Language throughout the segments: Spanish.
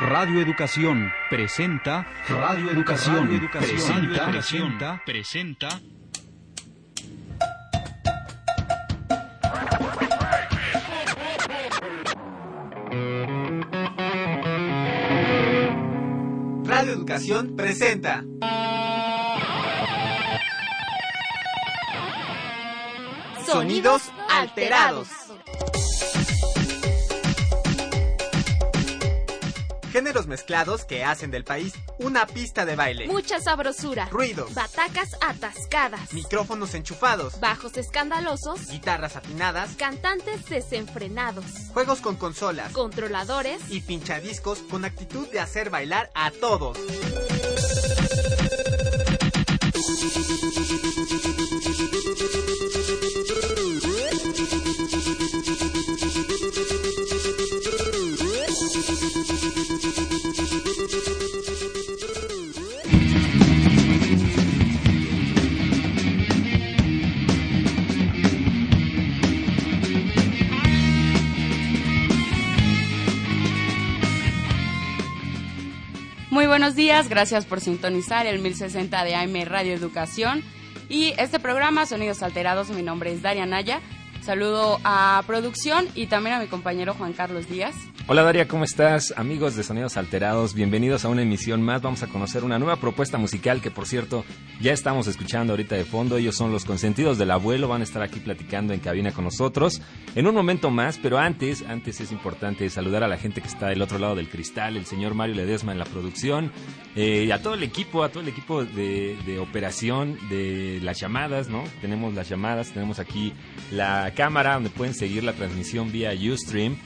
Radio Educación presenta Radio Educación, Radio Educación presenta, presenta, presenta Radio Educación presenta. Sonidos alterados. Géneros mezclados que hacen del país una pista de baile. Mucha sabrosura. Ruidos. Batacas atascadas. Micrófonos enchufados. Bajos escandalosos. Guitarras afinadas. Cantantes desenfrenados. Juegos con consolas. Controladores. Y pinchadiscos con actitud de hacer bailar a todos. Días, gracias por sintonizar el 1060 de AM Radio Educación y este programa Sonidos Alterados. Mi nombre es Daria Naya. Saludo a producción y también a mi compañero Juan Carlos Díaz. Hola Daria, ¿cómo estás? Amigos de Sonidos Alterados, bienvenidos a una emisión más. Vamos a conocer una nueva propuesta musical que, por cierto, ya estamos escuchando ahorita de fondo. Ellos son los consentidos del abuelo, van a estar aquí platicando en cabina con nosotros en un momento más, pero antes, antes es importante saludar a la gente que está del otro lado del cristal, el señor Mario Ledesma en la producción, eh, a todo el equipo, a todo el equipo de, de operación de las llamadas, ¿no? Tenemos las llamadas, tenemos aquí la cámara donde pueden seguir la transmisión vía Ustream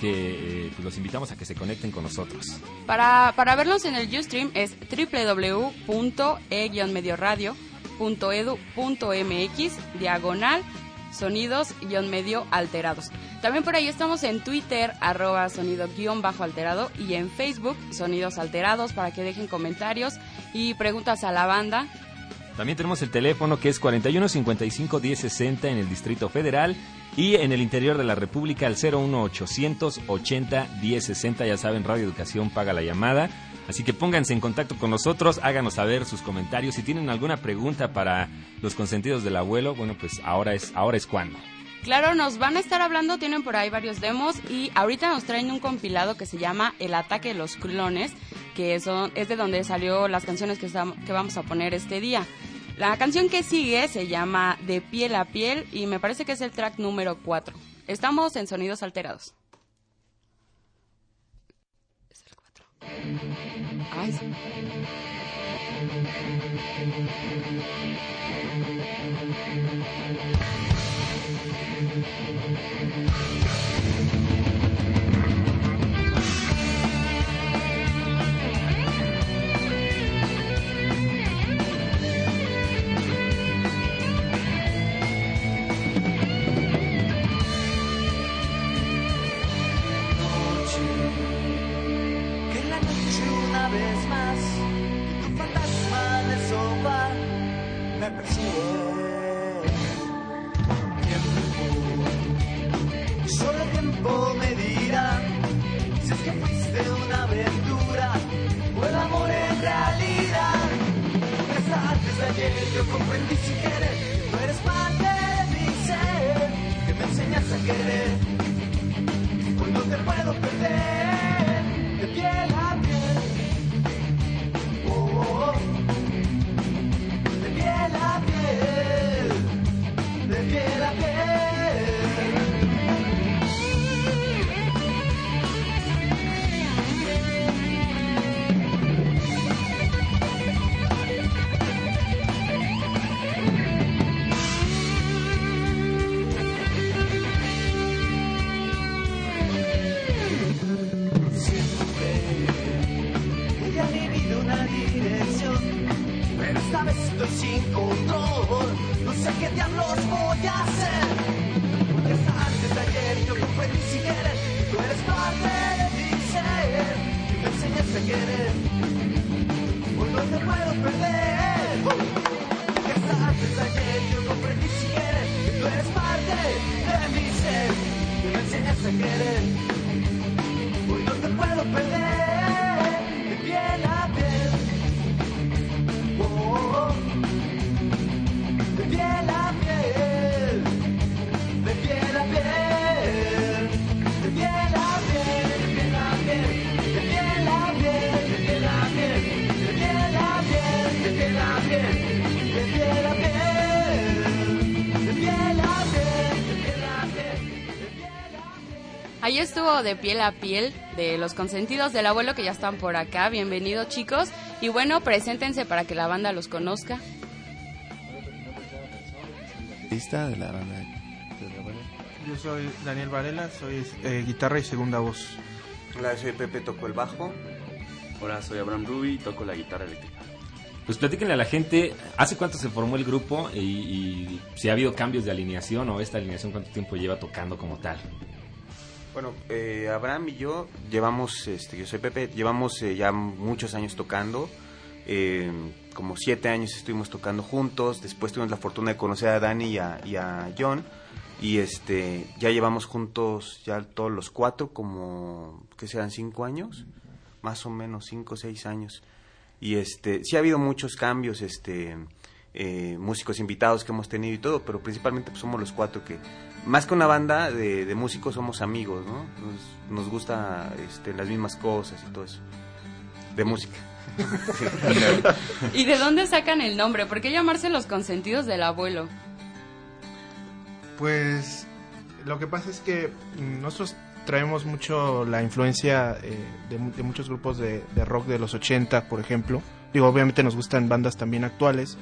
que eh, pues los invitamos a que se conecten con nosotros. Para, para verlos en el Ustream es www.e-medioradio.edu.mx diagonal sonidos-medio alterados. También por ahí estamos en Twitter, arroba sonido-alterado y en Facebook, sonidos alterados, para que dejen comentarios y preguntas a la banda. También tenemos el teléfono que es 41 55 10 60 en el Distrito Federal y en el interior de la República al 01800 80 10 60. Ya saben, Radio Educación paga la llamada. Así que pónganse en contacto con nosotros, háganos saber sus comentarios. Si tienen alguna pregunta para los consentidos del abuelo, bueno, pues ahora es, ahora es cuando. Claro, nos van a estar hablando, tienen por ahí varios demos y ahorita nos traen un compilado que se llama El ataque de los clones, que es de donde salió las canciones que, que vamos a poner este día. La canción que sigue se llama De piel a piel y me parece que es el track número 4. Estamos en Sonidos Alterados. Es el 4. Ay. Yo comprendí sin querer que tú eres parte de mi ser, que me enseñas a querer. Hoy no te puedo perder de piel tú eres parte de mi ser y me enseñaste a querer. Hoy no te puedo perder. Porque hasta antes de ayer yo comprendí sin querer que tú eres parte de mi ser y me enseñaste a querer. Hoy no te puedo perder. Ahí estuvo de piel a piel de los consentidos del abuelo que ya están por acá. Bienvenidos chicos. Y bueno, preséntense para que la banda los conozca. Lista de la banda. Yo soy Daniel Varela, soy eh, guitarra y segunda voz. Hola, soy Pepe, toco el bajo. Hola, soy Abraham Ruby, toco la guitarra eléctrica. Pues platíquenle a la gente, ¿hace cuánto se formó el grupo y, y si ha habido cambios de alineación o esta alineación cuánto tiempo lleva tocando como tal? Bueno, eh, Abraham y yo llevamos, este, yo soy Pepe, llevamos eh, ya muchos años tocando. Eh, como siete años estuvimos tocando juntos. Después tuvimos la fortuna de conocer a Dani y a, y a John. Y este, ya llevamos juntos ya todos los cuatro, como que sean cinco años, más o menos cinco o seis años. Y este, sí ha habido muchos cambios, este, eh, músicos invitados que hemos tenido y todo, pero principalmente pues, somos los cuatro que, más que una banda de, de músicos, somos amigos, ¿no? Nos, nos gusta este, las mismas cosas y todo eso, de música. ¿Y de dónde sacan el nombre? ¿Por qué llamarse los consentidos del abuelo? Pues lo que pasa es que nosotros traemos mucho la influencia eh, de, mu- de muchos grupos de, de rock de los 80, por ejemplo. Digo, obviamente nos gustan bandas también actuales.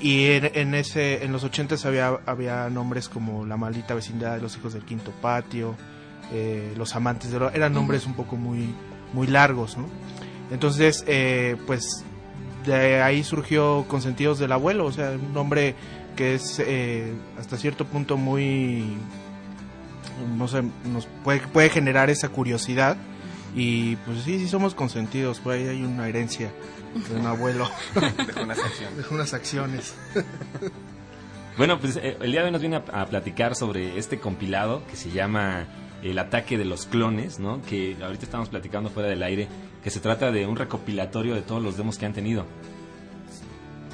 Y en, en ese, en los 80 había, había nombres como La Maldita Vecindad, Los Hijos del Quinto Patio, eh, Los Amantes de. Eran nombres un poco muy, muy largos, ¿no? Entonces, eh, pues de ahí surgió Consentidos del Abuelo, o sea, un nombre que es eh, hasta cierto punto muy, no sé, nos puede, puede generar esa curiosidad y pues sí, sí somos consentidos, por ahí hay una herencia de un abuelo, Dejó unas acciones. dejó unas acciones. Bueno, pues eh, el día de hoy nos viene a, a platicar sobre este compilado que se llama El ataque de los clones, ¿no? Que ahorita estamos platicando fuera del aire, que se trata de un recopilatorio de todos los demos que han tenido.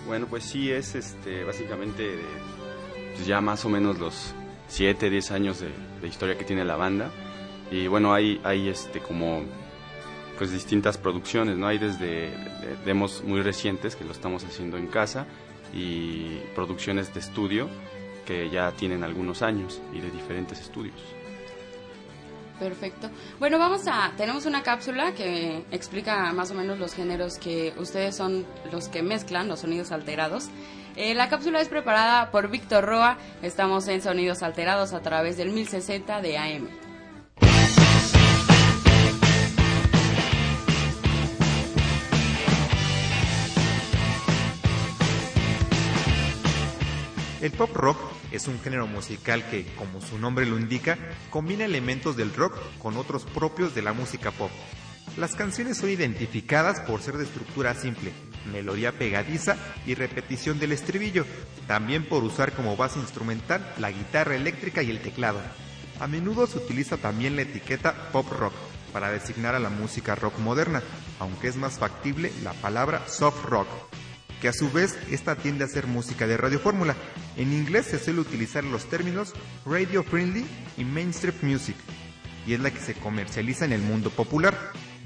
Bueno, pues sí, es este, básicamente de, pues ya más o menos los 7, 10 años de, de historia que tiene la banda. Y bueno, hay, hay este, como pues distintas producciones, ¿no? Hay desde de- demos muy recientes que lo estamos haciendo en casa y producciones de estudio que ya tienen algunos años y de diferentes estudios. Perfecto. Bueno, vamos a. Tenemos una cápsula que explica más o menos los géneros que ustedes son los que mezclan, los sonidos alterados. Eh, la cápsula es preparada por Víctor Roa. Estamos en Sonidos Alterados a través del 1060 de AM. El pop rock es un género musical que, como su nombre lo indica, combina elementos del rock con otros propios de la música pop. Las canciones son identificadas por ser de estructura simple, melodía pegadiza y repetición del estribillo, también por usar como base instrumental la guitarra eléctrica y el teclado. A menudo se utiliza también la etiqueta pop rock para designar a la música rock moderna, aunque es más factible la palabra soft rock, que a su vez esta tiende a ser música de radiofórmula. En inglés se suele utilizar los términos radio friendly y mainstream music, y es la que se comercializa en el mundo popular.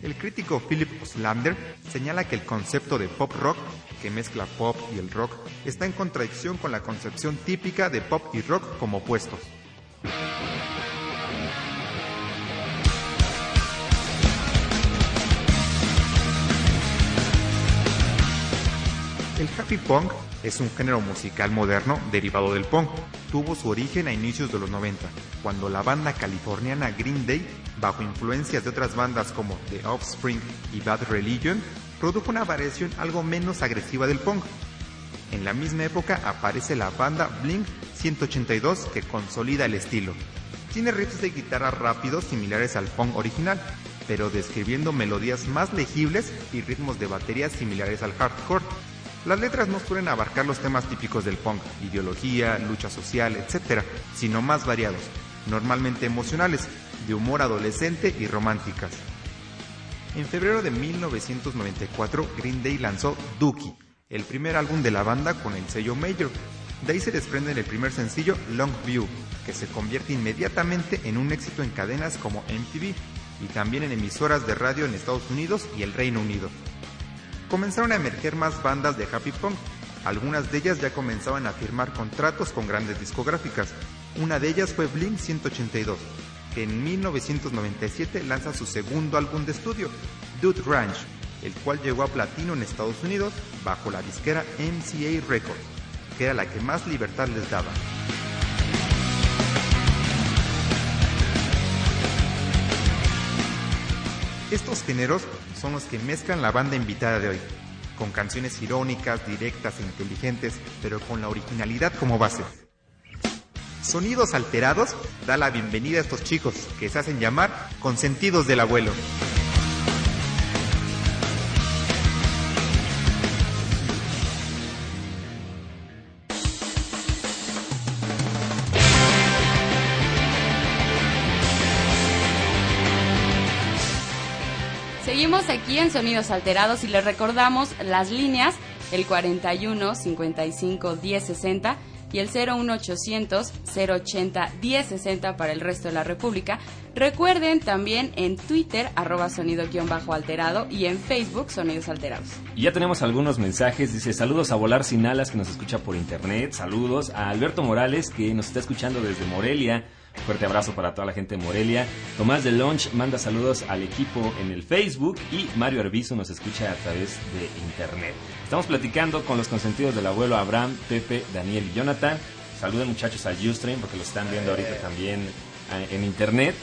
El crítico Philip Oslander señala que el concepto de pop rock, que mezcla pop y el rock, está en contradicción con la concepción típica de pop y rock como opuestos. El happy punk es un género musical moderno derivado del punk. Tuvo su origen a inicios de los 90, cuando la banda californiana Green Day, bajo influencias de otras bandas como The Offspring y Bad Religion, produjo una variación algo menos agresiva del punk. En la misma época aparece la banda Blink 182 que consolida el estilo. Tiene riffs de guitarra rápidos similares al punk original, pero describiendo melodías más legibles y ritmos de batería similares al hardcore. Las letras no suelen abarcar los temas típicos del punk, ideología, lucha social, etc., sino más variados, normalmente emocionales, de humor adolescente y románticas. En febrero de 1994, Green Day lanzó Dookie, el primer álbum de la banda con el sello Major. De ahí se desprende el primer sencillo Longview, que se convierte inmediatamente en un éxito en cadenas como MTV y también en emisoras de radio en Estados Unidos y el Reino Unido. Comenzaron a emerger más bandas de happy punk. Algunas de ellas ya comenzaban a firmar contratos con grandes discográficas. Una de ellas fue Blink 182. que en 1997 lanza su segundo álbum de estudio, Dude Ranch, el cual llegó a platino en Estados Unidos bajo la disquera MCA Records, que era la que más libertad les daba. Estos géneros son los que mezclan la banda invitada de hoy, con canciones irónicas, directas e inteligentes, pero con la originalidad como base. Sonidos Alterados da la bienvenida a estos chicos que se hacen llamar consentidos del abuelo. Seguimos aquí en Sonidos Alterados y les recordamos las líneas, el 41 55 10 60 y el 01800 080 1060 para el resto de la República. Recuerden también en Twitter, arroba sonido-alterado y en Facebook, Sonidos Alterados. Y ya tenemos algunos mensajes. Dice saludos a Volar Sin Alas que nos escucha por internet. Saludos a Alberto Morales que nos está escuchando desde Morelia. Fuerte abrazo para toda la gente de Morelia. Tomás de Launch manda saludos al equipo en el Facebook y Mario Arbizu nos escucha a través de internet. Estamos platicando con los consentidos del abuelo Abraham, Pepe, Daniel y Jonathan. Saluden muchachos al Ustream porque lo están viendo ahorita también eh, en internet.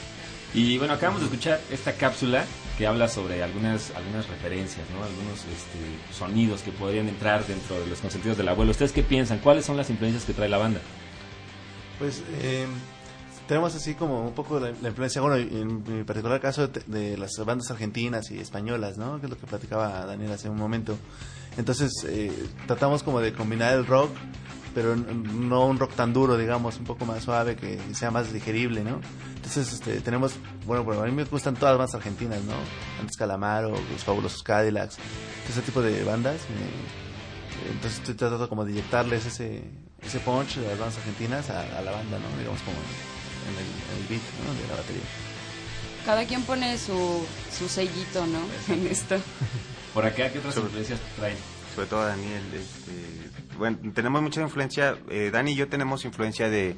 Y bueno, acabamos de escuchar esta cápsula que habla sobre algunas, algunas referencias, ¿no? algunos este, sonidos que podrían entrar dentro de los consentidos del abuelo. ¿Ustedes qué piensan? ¿Cuáles son las influencias que trae la banda? Pues eh, tenemos así como un poco la, la influencia, bueno, en mi particular caso de, de, las bandas argentinas y españolas, ¿no? Que es lo que platicaba Daniel hace un momento. Entonces eh, tratamos como de combinar el rock, pero no un rock tan duro, digamos, un poco más suave, que sea más digerible, ¿no? Entonces este, tenemos, bueno, bueno, a mí me gustan todas las bandas argentinas, ¿no? Antes Calamaro, los fabulosos Cadillacs, ese tipo de bandas. Me, entonces estoy tratando como de inyectarles ese, ese punch de las bandas argentinas a, a la banda, ¿no? Digamos como en el, en el beat ¿no? de la batería. Cada quien pone su, su sellito, ¿no? En esto. Por acá, ¿qué otras influencias traen? Sobre todo Daniel, este, bueno, tenemos mucha influencia, eh, Dani y yo tenemos influencia de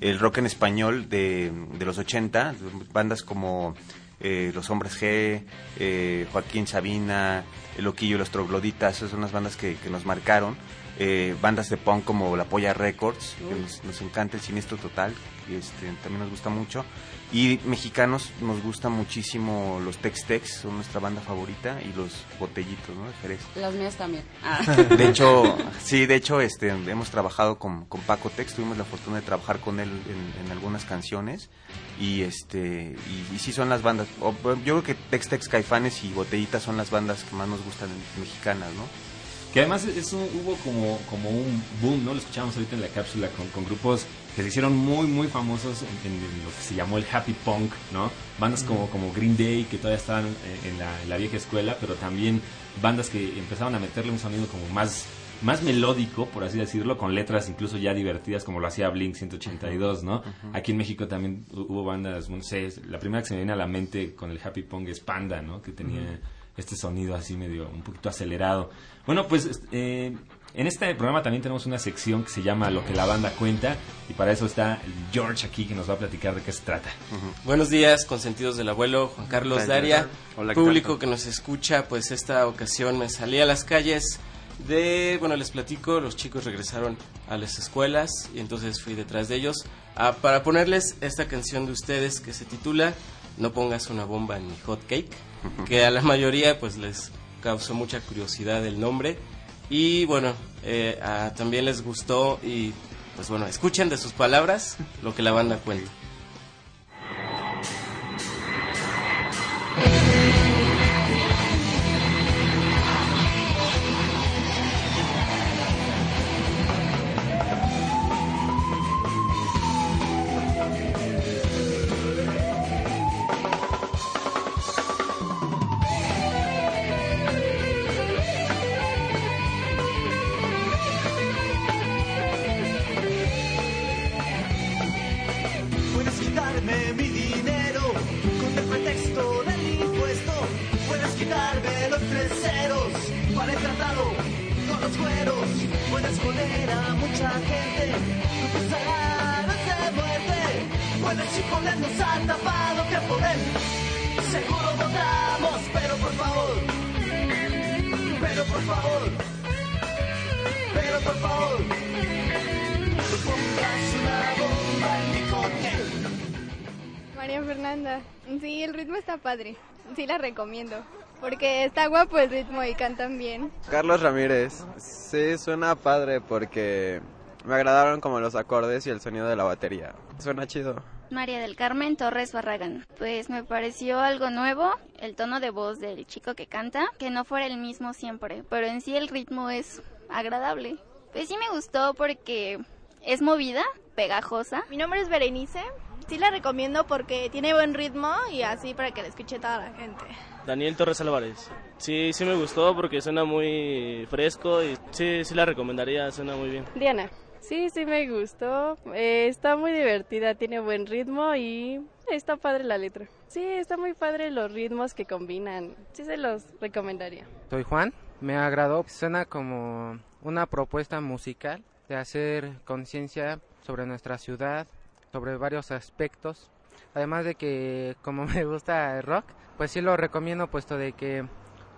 el rock en español de, de los 80, bandas como eh, Los Hombres G, eh, Joaquín Sabina, El Loquillo, Los Trogloditas, esas son las bandas que, que nos marcaron. Eh, bandas de punk como La Polla Records, que nos, nos encanta el Siniestro Total, este, también nos gusta mucho. Y mexicanos nos gusta muchísimo los Tex Tex, son nuestra banda favorita, y los Botellitos, ¿no? De Jerez. Las mías también. Ah. De hecho, sí, de hecho, este, hemos trabajado con, con Paco Tex, tuvimos la fortuna de trabajar con él en, en algunas canciones, y este, y, y, sí son las bandas, yo creo que Tex Tex, Caifanes y Botellitas son las bandas que más nos gustan mexicanas, ¿no? Que además eso hubo como, como un boom, ¿no? Lo escuchábamos ahorita en la cápsula con, con grupos que se hicieron muy, muy famosos en, en, lo que se llamó el happy punk, ¿no? Bandas como, como Green Day, que todavía estaban en, en, la, en, la, vieja escuela, pero también bandas que empezaban a meterle un sonido como más, más melódico, por así decirlo, con letras incluso ya divertidas, como lo hacía Blink 182, ¿no? Uh -huh. Aquí en México también hubo bandas, no sé, la primera que se me viene a la mente con el happy punk es Panda, ¿no? Que tenía... Uh -huh este sonido así medio un poquito acelerado. Bueno, pues eh, en este programa también tenemos una sección que se llama Lo que la banda cuenta y para eso está George aquí que nos va a platicar de qué se trata. Uh -huh. Buenos días, consentidos del abuelo Juan Carlos Daria, Hola, público que nos escucha, pues esta ocasión me salí a las calles de, bueno, les platico, los chicos regresaron a las escuelas y entonces fui detrás de ellos a, para ponerles esta canción de ustedes que se titula No pongas una bomba en mi hot cake que a la mayoría pues les causó mucha curiosidad el nombre. Y bueno eh, también les gustó y pues bueno escuchen de sus palabras lo que la banda cuenta mucha gente, tu salario se Bueno, el chico nos ha tapado que por él seguro votamos, pero por favor, pero por favor, pero por favor, pongas una bomba en mi coche. María Fernanda, sí, el ritmo está padre, sí la recomiendo, porque está guapo el ritmo y cantan bien. Carlos Ramírez, sí, suena padre porque me agradaron como los acordes y el sonido de la batería. Suena chido. María del Carmen Torres Barragán. Pues me pareció algo nuevo, el tono de voz del chico que canta, que no fuera el mismo siempre, pero en sí el ritmo es agradable. Pues sí me gustó porque es movida, pegajosa. Mi nombre es Berenice, sí la recomiendo porque tiene buen ritmo y así para que la escuche toda la gente. Daniel Torres Álvarez. Sí, sí me gustó porque suena muy fresco y sí, sí la recomendaría, suena muy bien. Diana. Sí, sí me gustó. Eh, está muy divertida, tiene buen ritmo y está padre la letra. Sí, está muy padre los ritmos que combinan. Sí se los recomendaría. Soy Juan, me agradó. Suena como una propuesta musical de hacer conciencia sobre nuestra ciudad, sobre varios aspectos. Además de que como me gusta el rock, pues sí lo recomiendo puesto de que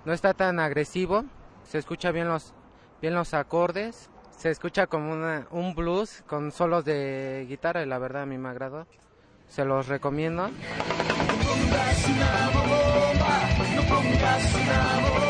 no está tan agresivo, se escucha bien los bien los acordes se escucha como una, un blues con solos de guitarra y la verdad a mí me agradó. Se los recomiendo. No pongas una bomba, no pongas una bomba,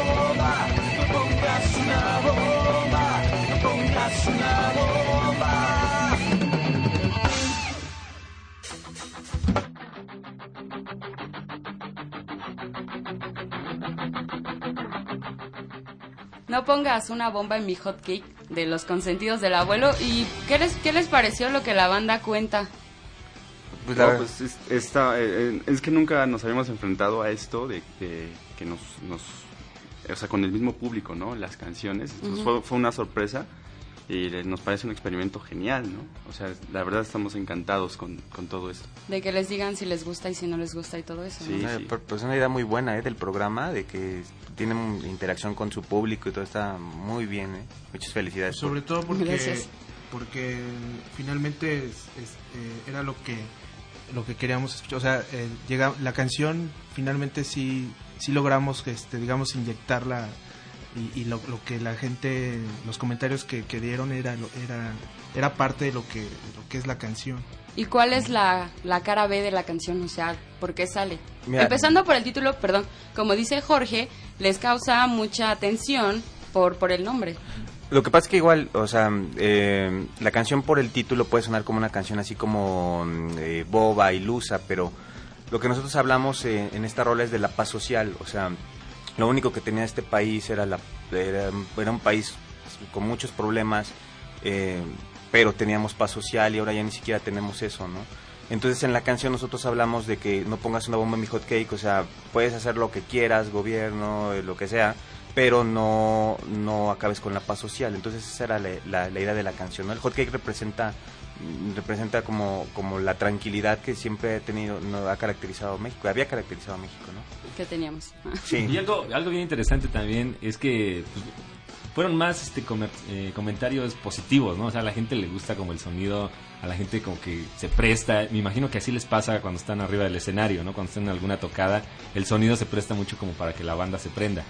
No pongas una bomba en mi hot cake de los consentidos del abuelo. ¿Y qué les, qué les pareció lo que la banda cuenta? Pues, no, pues es, está, eh, es que nunca nos habíamos enfrentado a esto de, de que nos, nos, o sea, con el mismo público, ¿no? Las canciones. Entonces, fue, fue, una sorpresa y nos parece un experimento genial, ¿no? O sea, la verdad estamos encantados con, con todo esto. De que les digan si les gusta y si no les gusta y todo eso. Sí, ¿no? sí. Pues una idea muy buena, ¿eh? Del programa, de que tienen interacción con su público y todo está muy bien, ¿eh? Muchas felicidades. Sobre todo porque, Gracias. porque finalmente es, es, eh, era lo que lo que queríamos escuchar. O sea, eh, llega, la canción finalmente sí, sí logramos, este, digamos, inyectarla y, y lo, lo, que la gente, los comentarios que, que dieron era, era, era parte de lo que, lo que es la canción. ¿Y cuál es la, la, cara B de la canción? O sea, ¿por qué sale? Mira, Empezando por el título, perdón, como dice Jorge, les causa mucha atención por, por el nombre. Lo que pasa es que igual, o sea, eh, la canción por el título puede sonar como una canción así como eh, boba, ilusa, pero lo que nosotros hablamos eh, en esta rola es de la paz social, o sea, lo único que tenía este país era, la, era, era un país con muchos problemas, eh, pero teníamos paz social y ahora ya ni siquiera tenemos eso, ¿no? Entonces en la canción nosotros hablamos de que no pongas una bomba en mi hot cake, o sea, puedes hacer lo que quieras, gobierno, lo que sea, pero no, no acabes con la paz social. Entonces esa era la, la, la idea de la canción, ¿no? El hot cake representa representa como, como la tranquilidad que siempre ha tenido, no, ha caracterizado a México, había caracterizado a México, ¿no? Que teníamos. Sí. Y algo, algo bien interesante también es que pues, fueron más este comer, eh, comentarios positivos, ¿no? O sea, a la gente le gusta como el sonido, a la gente como que se presta, me imagino que así les pasa cuando están arriba del escenario, ¿no? Cuando están en alguna tocada, el sonido se presta mucho como para que la banda se prenda.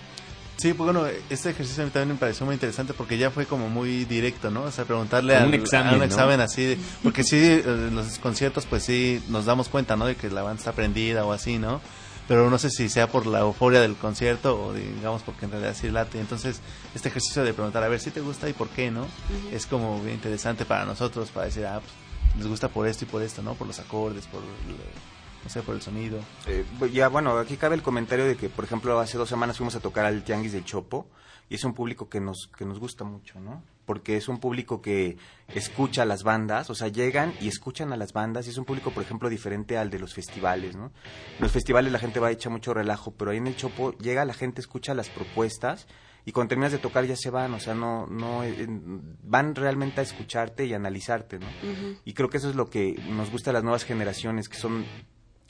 Sí, pues bueno, este ejercicio a mí también me pareció muy interesante porque ya fue como muy directo, ¿no? O sea, preguntarle a un examen, un ¿no? examen así, de- porque sí, en los conciertos pues sí nos damos cuenta, ¿no? De que la banda está prendida o así, ¿no? Pero no sé si sea por la euforia del concierto o digamos porque en realidad sí late. Entonces, este ejercicio de preguntar, a ver si te gusta y por qué, ¿no? Es como bien interesante para nosotros, para decir, ah, pues, les gusta por esto y por esto, ¿no? Por los acordes, por, el- no sé, por el sonido. Eh, ya, bueno, aquí cabe el comentario de que, por ejemplo, hace dos semanas fuimos a tocar al Tianguis del Chopo y es un público que nos, que nos gusta mucho, ¿no? Porque es un público que escucha a las bandas, o sea, llegan y escuchan a las bandas y es un público, por ejemplo, diferente al de los festivales, ¿no? En los festivales la gente va a echar mucho relajo, pero ahí en el Chopo llega la gente, escucha las propuestas y cuando terminas de tocar ya se van, o sea, no, no, eh, van realmente a escucharte y a analizarte, ¿no? Y creo que eso es lo que nos gusta a las nuevas generaciones, que son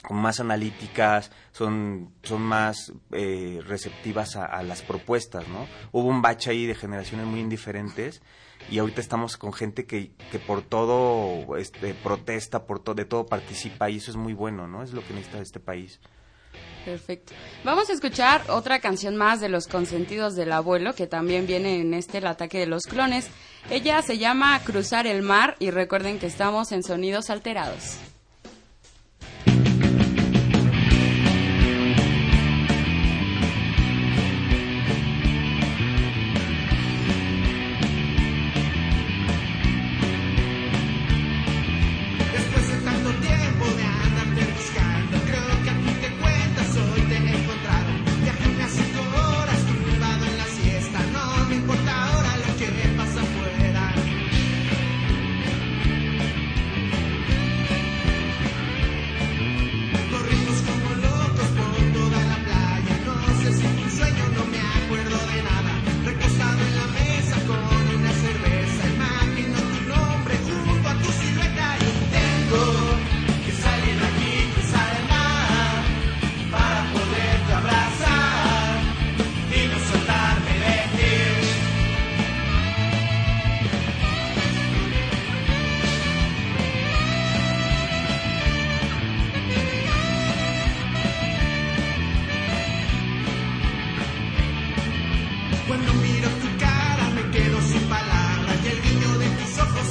más analíticas, son, son más eh, receptivas a, a las propuestas, ¿no? Hubo un bache ahí de generaciones muy indiferentes y ahorita estamos con gente que, que por todo este, protesta, por todo, de todo participa y eso es muy bueno, ¿no? Es lo que necesita este país. Perfecto. Vamos a escuchar otra canción más de Los Consentidos del Abuelo, que también viene en este El Ataque de los Clones. Ella se llama Cruzar el Mar y recuerden que estamos en Sonidos Alterados.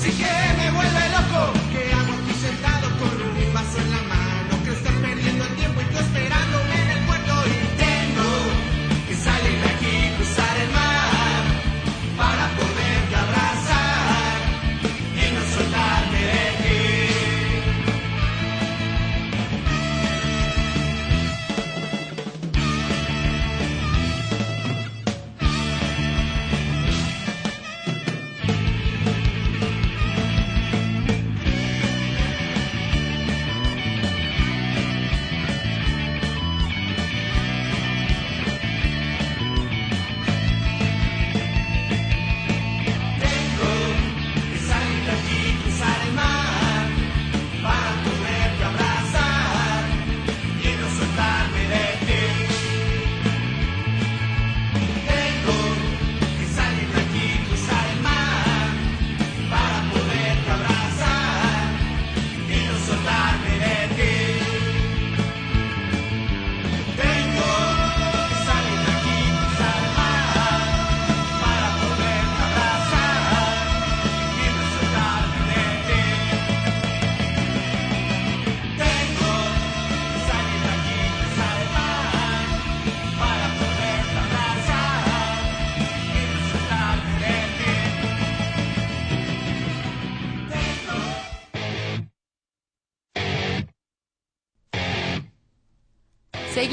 again.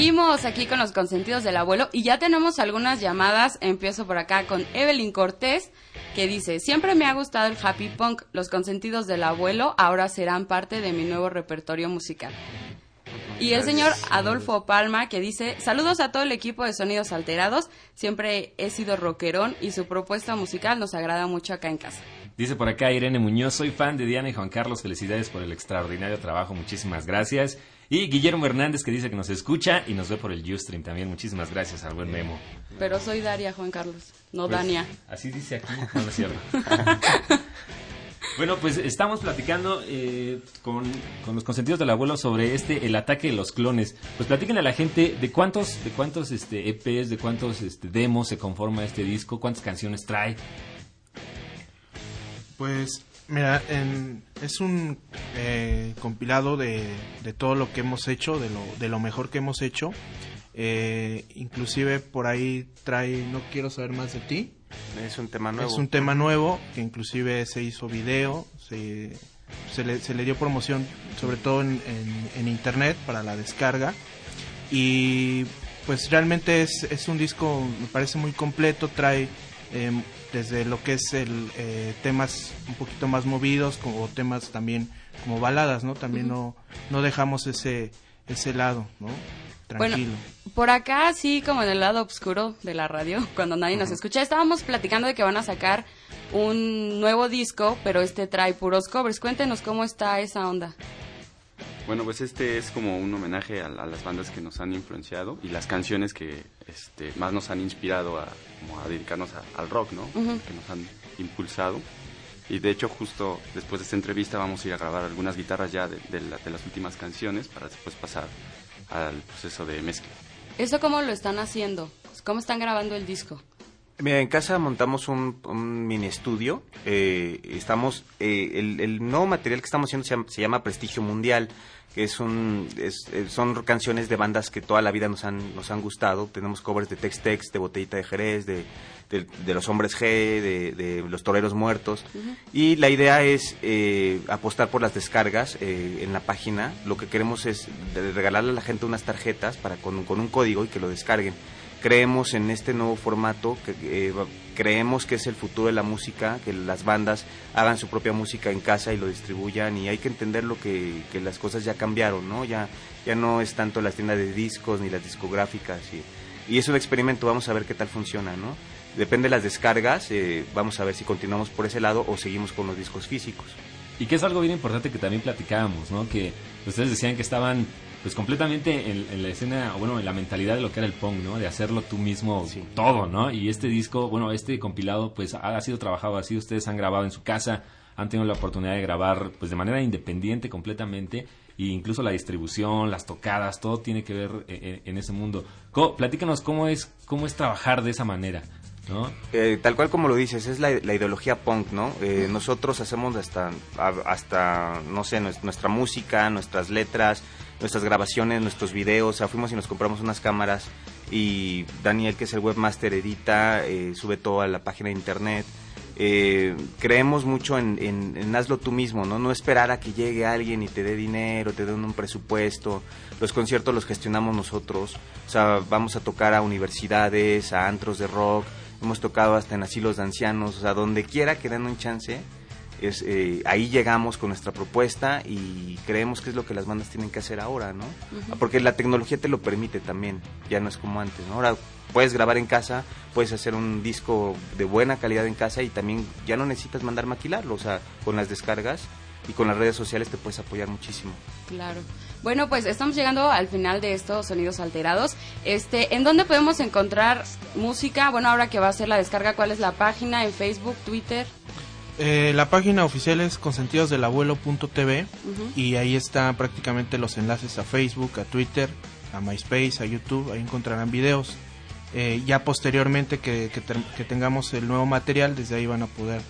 Seguimos aquí con los consentidos del abuelo y ya tenemos algunas llamadas. Empiezo por acá con Evelyn Cortés que dice, siempre me ha gustado el happy punk, los consentidos del abuelo ahora serán parte de mi nuevo repertorio musical. Y el señor Adolfo Palma que dice, saludos a todo el equipo de Sonidos Alterados, siempre he sido rockerón y su propuesta musical nos agrada mucho acá en casa. Dice por acá Irene Muñoz, soy fan de Diana y Juan Carlos, felicidades por el extraordinario trabajo, muchísimas gracias. Y Guillermo Hernández que dice que nos escucha y nos ve por el Ustream también, muchísimas gracias al buen Memo. Pero soy Daria, Juan Carlos, no Pues, Dania. Así dice aquí, no, no es cierto. bueno, pues estamos platicando eh, con, con los consentidos del abuelo sobre este el ataque de los clones. Pues platíquenle a la gente de cuántos de cuántos este EPs, de cuántos este demos se conforma este disco, cuántas canciones trae. Pues mira, en- es un eh, compilado de, de todo lo que hemos hecho, de lo, de lo mejor que hemos hecho. Eh, inclusive por ahí trae No quiero saber más de ti. Es un tema nuevo. Es un tema nuevo que inclusive se hizo video, se, se, le, se le dio promoción sobre todo en, en- en internet para la descarga. Y pues realmente es, es un disco, me parece muy completo, trae em, desde lo que es el eh, temas un poquito más movidos, como temas también como baladas, ¿no? También no, no dejamos ese, ese lado, ¿no? Tranquilo. Bueno, por acá, sí, como en el lado oscuro de la radio, cuando nadie nos escucha, estábamos platicando de que van a sacar un nuevo disco, pero este trae puros covers. Cuéntenos cómo está esa onda. Bueno, pues este es como un homenaje a, a las bandas que nos han influenciado y las canciones que este, más nos han inspirado a, como a dedicarnos a- al rock, ¿no? Ujú. Que nos han impulsado. Y de hecho, justo después de esta entrevista vamos a ir a grabar algunas guitarras ya de, de la- de las últimas canciones para después pasar al proceso de mezcla. ¿Eso cómo lo están haciendo? ¿Cómo están grabando el disco? Mira, en casa montamos un, un mini estudio. eh, estamos, eh, el, el nuevo material que estamos haciendo se llama, se llama Prestigio Mundial, que es un, es- eh, son canciones de bandas que toda la vida nos han, nos han gustado. Tenemos covers de Tex Tex, de Botellita de Jerez, de, de, de Los Hombres G, de, de Los Toreros Muertos. Y la idea es eh, apostar por las descargas eh, en la página. Lo que queremos es regalarle a la gente unas tarjetas para con, con un código y que lo descarguen. Creemos en este nuevo formato, eh, creemos que es el futuro de la música, que las bandas hagan su propia música en casa y lo distribuyan y hay que entender lo que, las cosas ya cambiaron, ¿no? Ya, ya no es tanto las tiendas de discos ni las discográficas y, y es un experimento, vamos a ver qué tal funciona, ¿no? Depende de las descargas, eh, vamos a ver si continuamos por ese lado o seguimos con los discos físicos. Y que es algo bien importante que también platicábamos, ¿no? Que ustedes decían que estaban pues completamente en, en la escena, o bueno, en la mentalidad de lo que era el punk, ¿no? De hacerlo tú mismo todo, ¿no? Y este disco, bueno, este compilado pues ha, ha sido trabajado así, ustedes han grabado en su casa, han tenido la oportunidad de grabar pues de manera independiente completamente e incluso la distribución, las tocadas, todo tiene que ver eh, eh, en ese mundo. Co- platícanos cómo es cómo es trabajar de esa manera, Eh, tal cual como lo dices, es la, la ideología punk, ¿no? Eh, nosotros hacemos hasta, hasta, no sé, nues- nuestra música, nuestras letras, nuestras grabaciones, nuestros videos. O sea, fuimos y nos compramos unas cámaras y Daniel, que es el webmaster, edita, eh, sube todo a la página de internet. Eh, creemos mucho en, en- en hazlo tú mismo, ¿no? No esperar a que llegue alguien y te dé dinero, te den un presupuesto. Los conciertos los gestionamos nosotros. O sea, vamos a tocar a universidades, a antros de rock. Hemos tocado hasta en asilos de ancianos. O sea, donde quiera que den un chance, es, eh, ahí llegamos con nuestra propuesta y creemos que es lo que las bandas tienen que hacer ahora, ¿no? Porque la tecnología te lo permite también, ya no es como antes, ¿no? Ahora puedes grabar en casa, puedes hacer un disco de buena calidad en casa y también ya no necesitas mandar maquilarlo, o sea, con las descargas y con las redes sociales te puedes apoyar muchísimo. Claro. Bueno, pues estamos llegando al final de estos sonidos alterados. Este, ¿en dónde podemos encontrar música? Bueno, ahora que va a ser la descarga, ¿cuál es la página? ¿En Facebook, Twitter? Eh, la página oficial es consentidosdelabuelo.tv Ujú. y ahí están prácticamente los enlaces a Facebook, a Twitter, a MySpace, a YouTube, ahí encontrarán videos. Eh, ya posteriormente que, que tengamos el nuevo material, desde ahí van a poder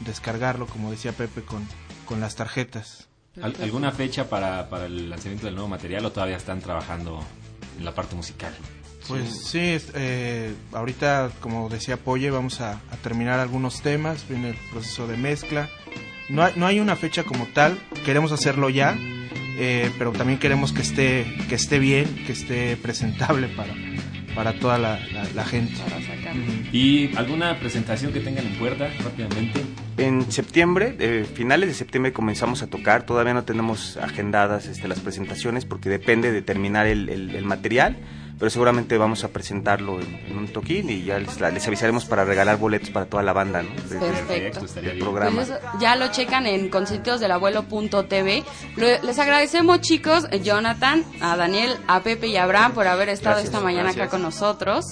descargarlo, como decía Pepe, con, con las tarjetas. ¿Al- ¿Alguna fecha para, para el lanzamiento del nuevo material o todavía están trabajando en la parte musical? Pues sí, es- eh, ahorita como decía Polle vamos a, a terminar algunos temas, viene el proceso de mezcla. No hay, no hay una fecha como tal, queremos hacerlo ya, eh, pero también queremos que esté, que esté bien, que esté presentable para, para toda la, la- la gente. Ujú. ¿Y alguna presentación que tengan en puerta rápidamente? En septiembre, eh, finales de septiembre comenzamos a tocar, todavía no tenemos agendadas este, las presentaciones porque depende de terminar el, el- el material, pero seguramente vamos a presentarlo en, en un toquín y ya les, les avisaremos para regalar boletos para toda la banda, ¿no? De- de- Perfecto. programa. Pues ya lo checan en consentidosdelabuelo.tv. Lo- Les agradecemos, chicos, Jonathan, a Daniel, a Pepe y a Abraham por haber estado Gracias, esta mañana gracias. acá con nosotros.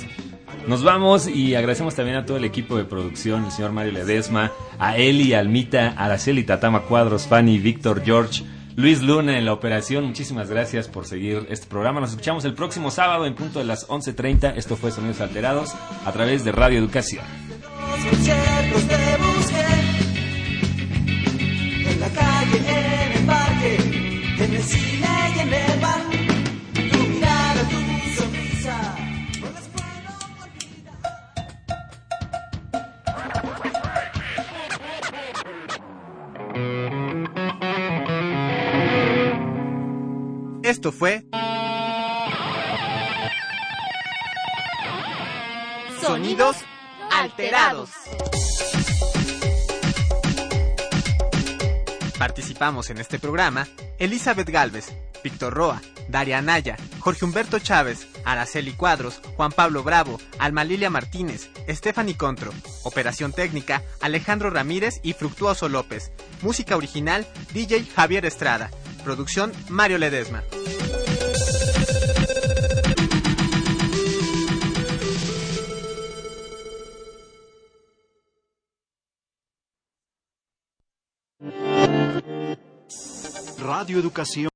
Nos vamos y agradecemos también a todo el equipo de producción, el señor Mario Ledesma, a Eli, Almita, Araceli Tatama Cuadros, Fanny, Víctor, George, Luis Luna en la operación. Muchísimas gracias por seguir este programa. Nos escuchamos el próximo sábado en punto de las 11.30. Esto fue Sonidos Alterados a través de Radio Educación. Esto fue Sonidos alterados. Participamos en este programa Elizabeth Galvez, Víctor Roa, Daria Anaya, Jorge Humberto Chávez, Araceli Cuadros, Juan Pablo Bravo, Alma Lilia Martínez, Stephanie Contro. Operación técnica Alejandro Ramírez y Fructuoso López. Música original DJ Javier Estrada. Producción Mario Ledesma. Radio Educación.